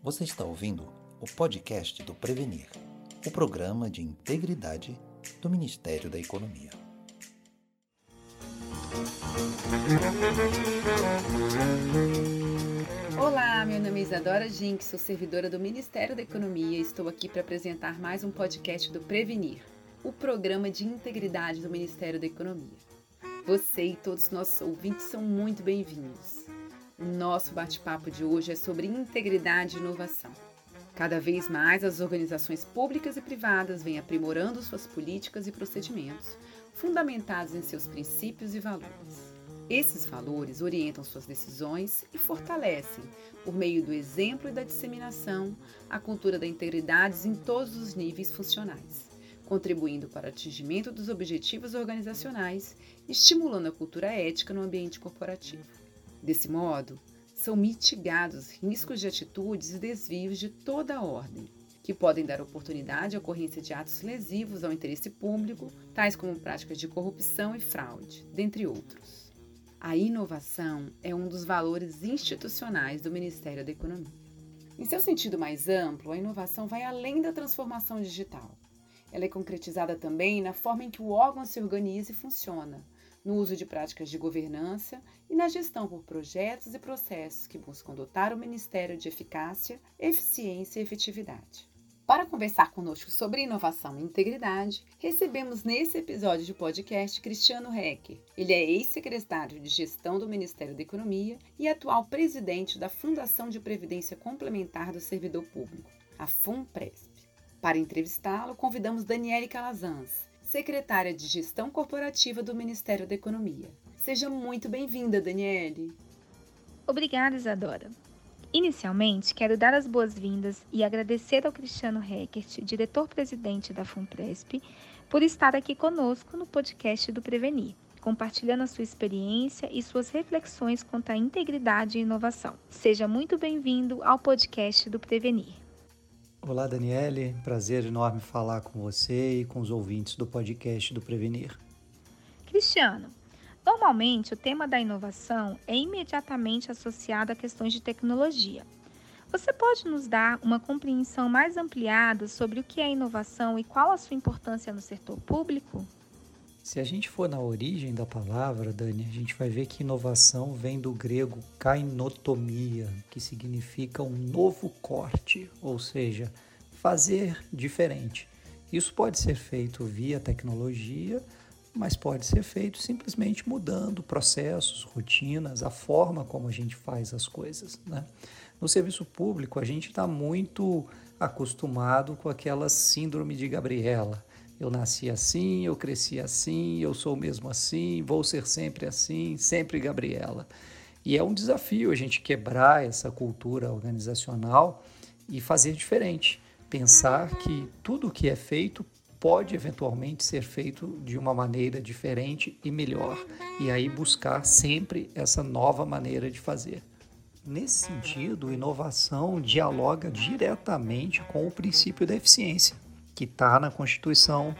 Você está ouvindo o podcast do Prevenir, o programa de integridade do Ministério da Economia. Olá, meu nome é Isadora Gink, sou servidora do Ministério da Economia e estou aqui para apresentar mais um podcast do Prevenir, o programa de integridade do Ministério da Economia. Você e todos os nossos ouvintes são muito bem-vindos. Nosso bate-papo de hoje é sobre integridade e inovação. Cada vez mais as organizações públicas e privadas vêm aprimorando suas políticas e procedimentos, fundamentados em seus princípios e valores. Esses valores orientam suas decisões e fortalecem, por meio do exemplo e da disseminação, a cultura da integridade em todos os níveis funcionais, contribuindo para o atingimento dos objetivos organizacionais estimulando a cultura ética no ambiente corporativo. Desse modo, são mitigados riscos de atitudes e desvios de toda a ordem, que podem dar oportunidade à ocorrência de atos lesivos ao interesse público, tais como práticas de corrupção e fraude, dentre outros. A inovação é um dos valores institucionais do Ministério da Economia. Em seu sentido mais amplo, a inovação vai além da transformação digital. Ela é concretizada também na forma em que o órgão se organiza e funciona, no uso de práticas de governança e na gestão por projetos e processos que buscam dotar o Ministério de eficácia, eficiência e efetividade. Para conversar conosco sobre inovação e integridade, recebemos nesse episódio de podcast Cristiano Hecker. Ele é ex-secretário de Gestão do Ministério da Economia e atual presidente da Fundação de Previdência Complementar do Servidor Público, a FUNPRESP. Para entrevistá-lo, convidamos Daniele Calazans, secretária de Gestão Corporativa do Ministério da Economia. Seja muito bem-vinda, Daniele. Obrigada, Isadora. Inicialmente, quero dar as boas-vindas e agradecer ao Cristiano Reckert, diretor-presidente da FUNPRESP, por estar aqui conosco no podcast do Prevenir, compartilhando a sua experiência e suas reflexões quanto à integridade e inovação. Seja muito bem-vindo ao podcast do Prevenir. Olá, Daniele. Prazer enorme falar com você e com os ouvintes do podcast do Prevenir. Cristiano, normalmente o tema da inovação é imediatamente associado a questões de tecnologia. Você pode nos dar uma compreensão mais ampliada sobre o que é inovação e qual a sua importância no setor público? Se a gente for na origem da palavra, Dani, a gente vai ver que inovação vem do grego kainotomia, que significa um novo corte, ou seja, fazer diferente. Isso pode ser feito via tecnologia, mas pode ser feito simplesmente mudando processos, rotinas, a forma como a gente faz as coisas. Né? No serviço público, a gente está muito acostumado com aquela síndrome de Gabriela eu nasci assim, eu cresci assim, eu sou mesmo assim, vou ser sempre assim, sempre Gabriela. E é um desafio a gente quebrar essa cultura organizacional e fazer diferente. Pensar que tudo o que é feito pode eventualmente ser feito de uma maneira diferente e melhor. E aí buscar sempre essa nova maneira de fazer. Nesse sentido, inovação dialoga diretamente com o princípio da eficiência que está na Constituição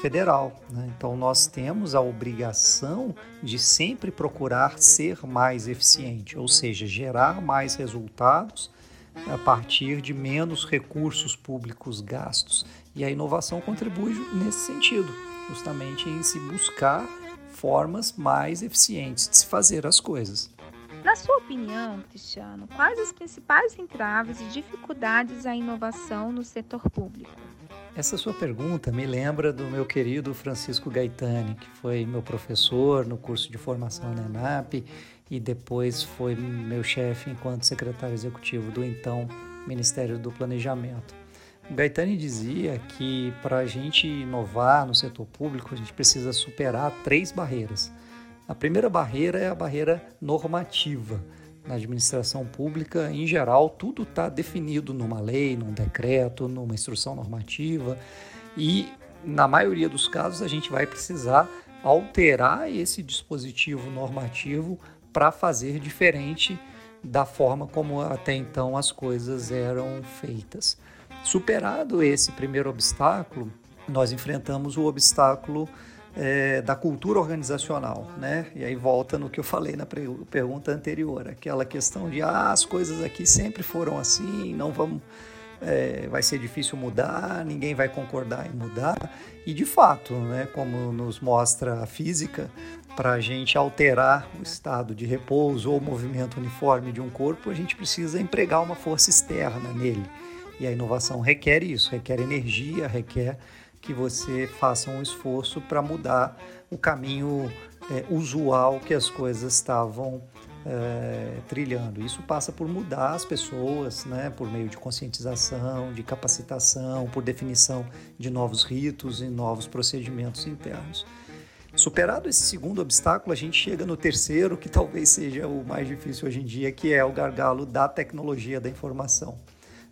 Federal. Né? Então, nós temos a obrigação de sempre procurar ser mais eficiente, ou seja, gerar mais resultados a partir de menos recursos públicos gastos. E a inovação contribui nesse sentido, justamente em se buscar formas mais eficientes de se fazer as coisas. Na sua opinião, Cristiano, quais as principais entraves e dificuldades à inovação no setor público? Essa sua pergunta me lembra do meu querido Francisco Gaetani, que foi meu professor no curso de formação na ENAP e depois foi meu chefe enquanto secretário executivo do então Ministério do Planejamento. Gaetani dizia que para a gente inovar no setor público, a gente precisa superar três barreiras. A primeira barreira é a barreira normativa na administração pública, em geral, tudo está definido numa lei, num decreto, numa instrução normativa e, na maioria dos casos, a gente vai precisar alterar esse dispositivo normativo para fazer diferente da forma como até então as coisas eram feitas. Superado esse primeiro obstáculo, nós enfrentamos o obstáculo é, da cultura organizacional, né? E aí volta no que eu falei na pergunta anterior, aquela questão de ah, as coisas aqui sempre foram assim, não vamos, é, vai ser difícil mudar, ninguém vai concordar em mudar. E de fato, né, como nos mostra a física, para a gente alterar o estado de repouso ou movimento uniforme de um corpo, a gente precisa empregar uma força externa nele. E a inovação requer isso, requer energia, requer que você faça um esforço para mudar o caminho é, usual que as coisas estavam é, trilhando. Isso passa por mudar as pessoas, né, por meio de conscientização, de capacitação, por definição de novos ritos e novos procedimentos internos. Superado esse segundo obstáculo, a gente chega no terceiro, que talvez seja o mais difícil hoje em dia, que é o gargalo da tecnologia da informação.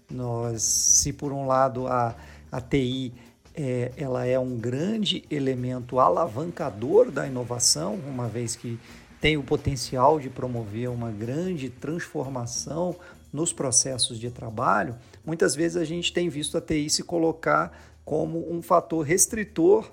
Nós, se por um lado a, a TI é, ela é um grande elemento alavancador da inovação, uma vez que tem o potencial de promover uma grande transformação nos processos de trabalho, muitas vezes a gente tem visto a TI se colocar como um fator restritor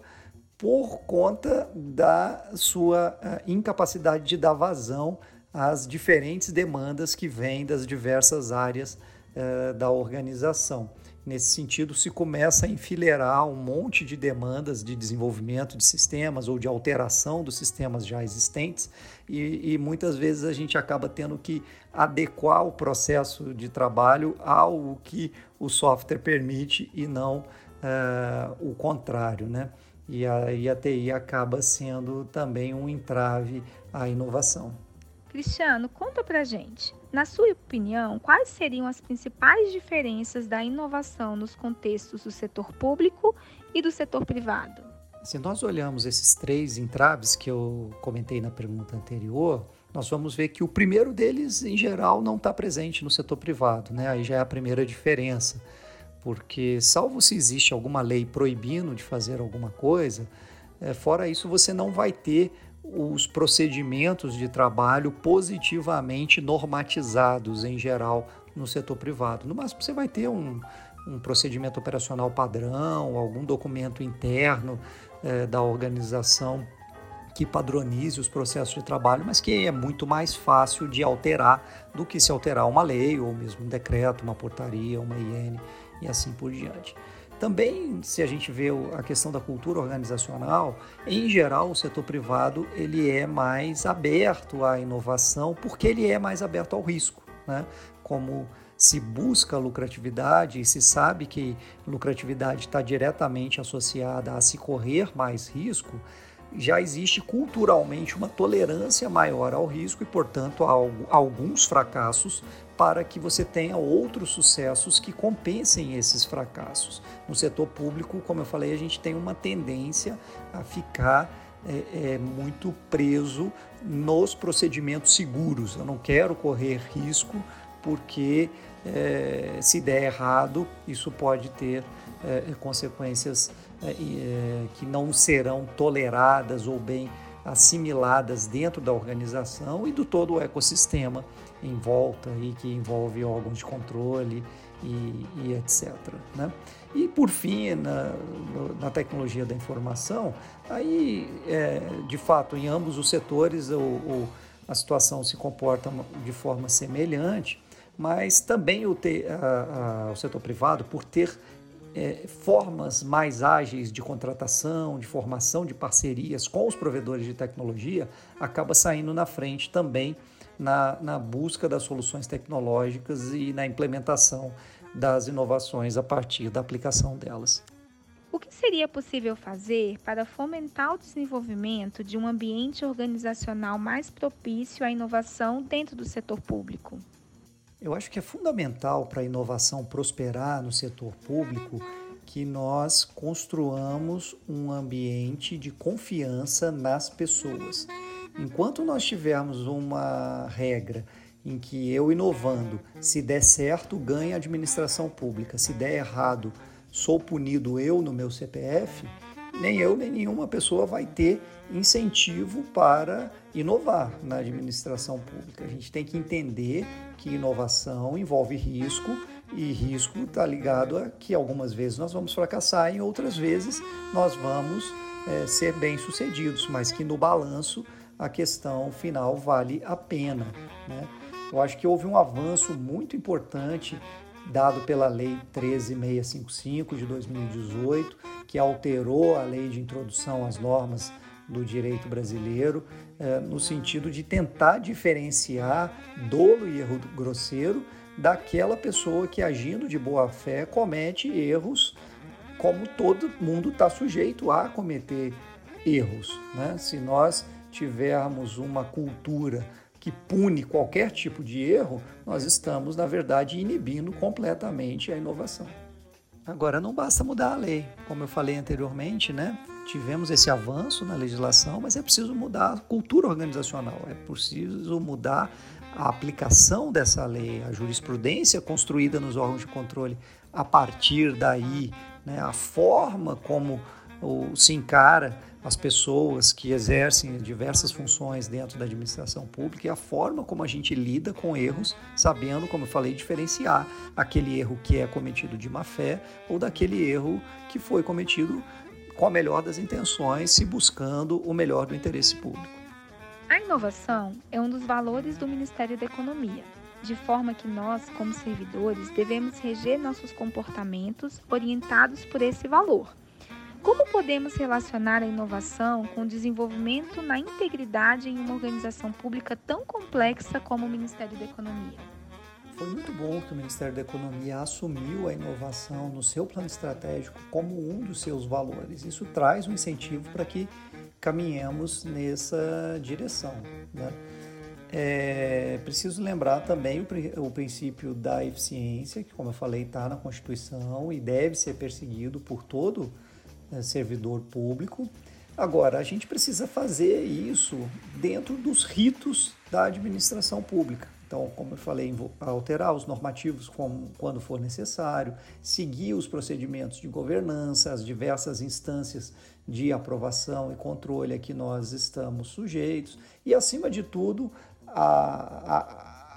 por conta da sua eh, incapacidade de dar vazão às diferentes demandas que vêm das diversas áreas uh, da organização. Nesse sentido, se começa a enfileirar um monte de demandas de desenvolvimento de sistemas ou de alteração dos sistemas já existentes, e, e muitas vezes a gente acaba tendo que adequar o processo de trabalho ao que o software permite e não uh, o contrário, né? E a, e a TI acaba sendo também um entrave à inovação. Cristiano, conta pra gente. Na sua opinião, quais seriam as principais diferenças da inovação nos contextos do setor público e do setor privado? Se nós olhamos esses três entraves que eu comentei na pergunta anterior, nós vamos ver que o primeiro deles, em geral, não está presente no setor privado. Né? Aí já é a primeira diferença. Porque, salvo se existe alguma lei proibindo de fazer alguma coisa, é, fora isso, você não vai ter os procedimentos de trabalho positivamente normatizados em geral no setor privado. No máximo, você vai ter um, um procedimento operacional padrão, algum documento interno é, da organização que padronize os processos de trabalho, mas que é muito mais fácil de alterar do que se alterar uma lei ou mesmo um decreto, uma portaria, uma IN e assim por diante. Também, se a gente vê a questão da cultura organizacional, em geral, o setor privado ele é mais aberto à inovação porque ele é mais aberto ao risco, né? Como se busca lucratividade e se sabe que lucratividade está diretamente associada a se correr mais risco, já existe culturalmente uma tolerância maior ao risco e, portanto, a alguns fracassos para que você tenha outros sucessos que compensem esses fracassos. No setor público, como eu falei, a gente tem uma tendência a ficar é, é, muito preso nos procedimentos seguros. Eu não quero correr risco porque é, se der errado, isso pode ter é, consequências é, é, que não serão toleradas ou bem assimiladas dentro da organização e do todo o ecossistema em volta e que envolve órgãos de controle e, e etc. Né? E por fim, na, na, tecnologia da informação, aí é, de fato em ambos os setores o, o, a situação se comporta de forma semelhante, mas também o, te, a, a, o setor privado, por ter é, formas mais ágeis de contratação, de formação de parcerias com os provedores de tecnologia, acaba saindo na frente também na, na busca das soluções tecnológicas e na implementação das inovações a partir da aplicação delas. O que seria possível fazer para fomentar o desenvolvimento de um ambiente organizacional mais propício à inovação dentro do setor público? Eu acho que é fundamental para a inovação prosperar no setor público que nós construamos um ambiente de confiança nas pessoas. Enquanto nós tivermos uma regra em que eu inovando, se der certo, ganha a administração pública, se der errado, sou punido eu no meu CPF, nem eu nem nenhuma pessoa vai ter incentivo para inovar na administração pública. A gente tem que entender que inovação envolve risco e risco está ligado a que algumas vezes nós vamos fracassar e outras vezes nós vamos é, ser bem-sucedidos, mas que no balanço a questão final vale a pena. Né? Eu acho que houve um avanço muito importante dado pela Lei 13655 de 2018, que alterou a lei de introdução às normas do direito brasileiro, eh, no sentido de tentar diferenciar dolo e erro grosseiro daquela pessoa que, agindo de boa fé, comete erros, como todo mundo está sujeito a cometer erros. Né? Se nós tivermos uma cultura que pune qualquer tipo de erro, nós estamos, na verdade, inibindo completamente a inovação. Agora, não basta mudar a lei, como eu falei anteriormente, né? Tivemos esse avanço na legislação, mas é preciso mudar a cultura organizacional, é preciso mudar a aplicação dessa lei, a jurisprudência construída nos órgãos de controle a partir daí, né? a forma como se encara as pessoas que exercem diversas funções dentro da administração pública e a forma como a gente lida com erros, sabendo, como eu falei, diferenciar aquele erro que é cometido de má fé ou daquele erro que foi cometido com a melhor das intenções, se buscando o melhor do interesse público. A inovação é um dos valores do Ministério da Economia, de forma que nós, como servidores, devemos reger nossos comportamentos orientados por esse valor como podemos relacionar a inovação com o desenvolvimento na integridade em uma organização pública tão complexa como o Ministério da Economia? Foi muito bom que o Ministério da Economia assumiu a inovação no seu plano estratégico como um dos seus valores. Isso traz um incentivo para que caminhemos nessa direção. Né? É preciso lembrar também o, o, princípio da eficiência, que, como eu falei, está na Constituição e deve ser perseguido por todo né, servidor público. Agora, a gente precisa fazer isso dentro dos ritos da administração pública. Então, como eu falei, alterar os normativos quando for necessário, seguir os procedimentos de governança, as diversas instâncias de aprovação e controle a que nós estamos sujeitos, e, acima de tudo, a,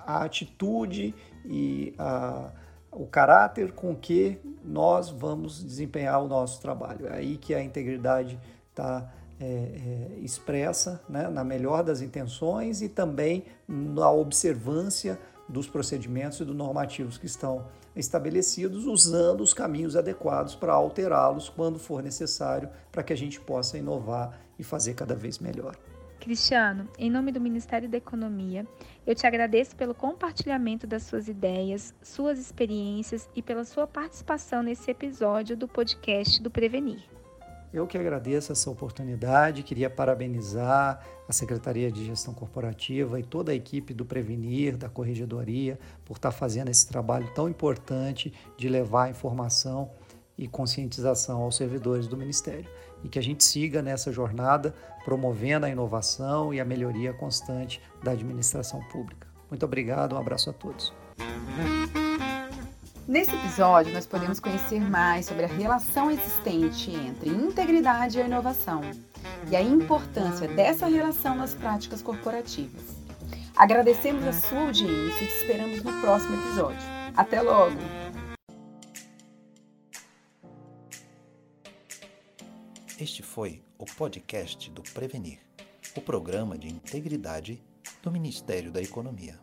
a, a atitude e a, o caráter com que nós vamos desempenhar o nosso trabalho. É aí que a integridade está é, é, expressa né, na melhor das intenções e também na observância dos procedimentos e dos normativos que estão estabelecidos, usando os caminhos adequados para alterá-los quando for necessário, para que a gente possa inovar e fazer cada vez melhor. Cristiano, em nome do Ministério da Economia, eu te agradeço pelo compartilhamento das suas ideias, suas experiências e pela sua participação nesse episódio do podcast do Prevenir. Eu que agradeço essa oportunidade, queria parabenizar a Secretaria de Gestão Corporativa e toda a equipe do Prevenir, da Corregedoria, por estar fazendo esse trabalho tão importante de levar informação e conscientização aos servidores do Ministério e que a gente siga nessa jornada promovendo a inovação e a melhoria constante da administração pública. Muito obrigado, um abraço a todos. Nesse episódio, nós podemos conhecer mais sobre a relação existente entre integridade e inovação e a importância dessa relação nas práticas corporativas. Agradecemos a sua audiência e te esperamos no próximo episódio. Até logo! Este foi o podcast do Prevenir, o programa de integridade do Ministério da Economia.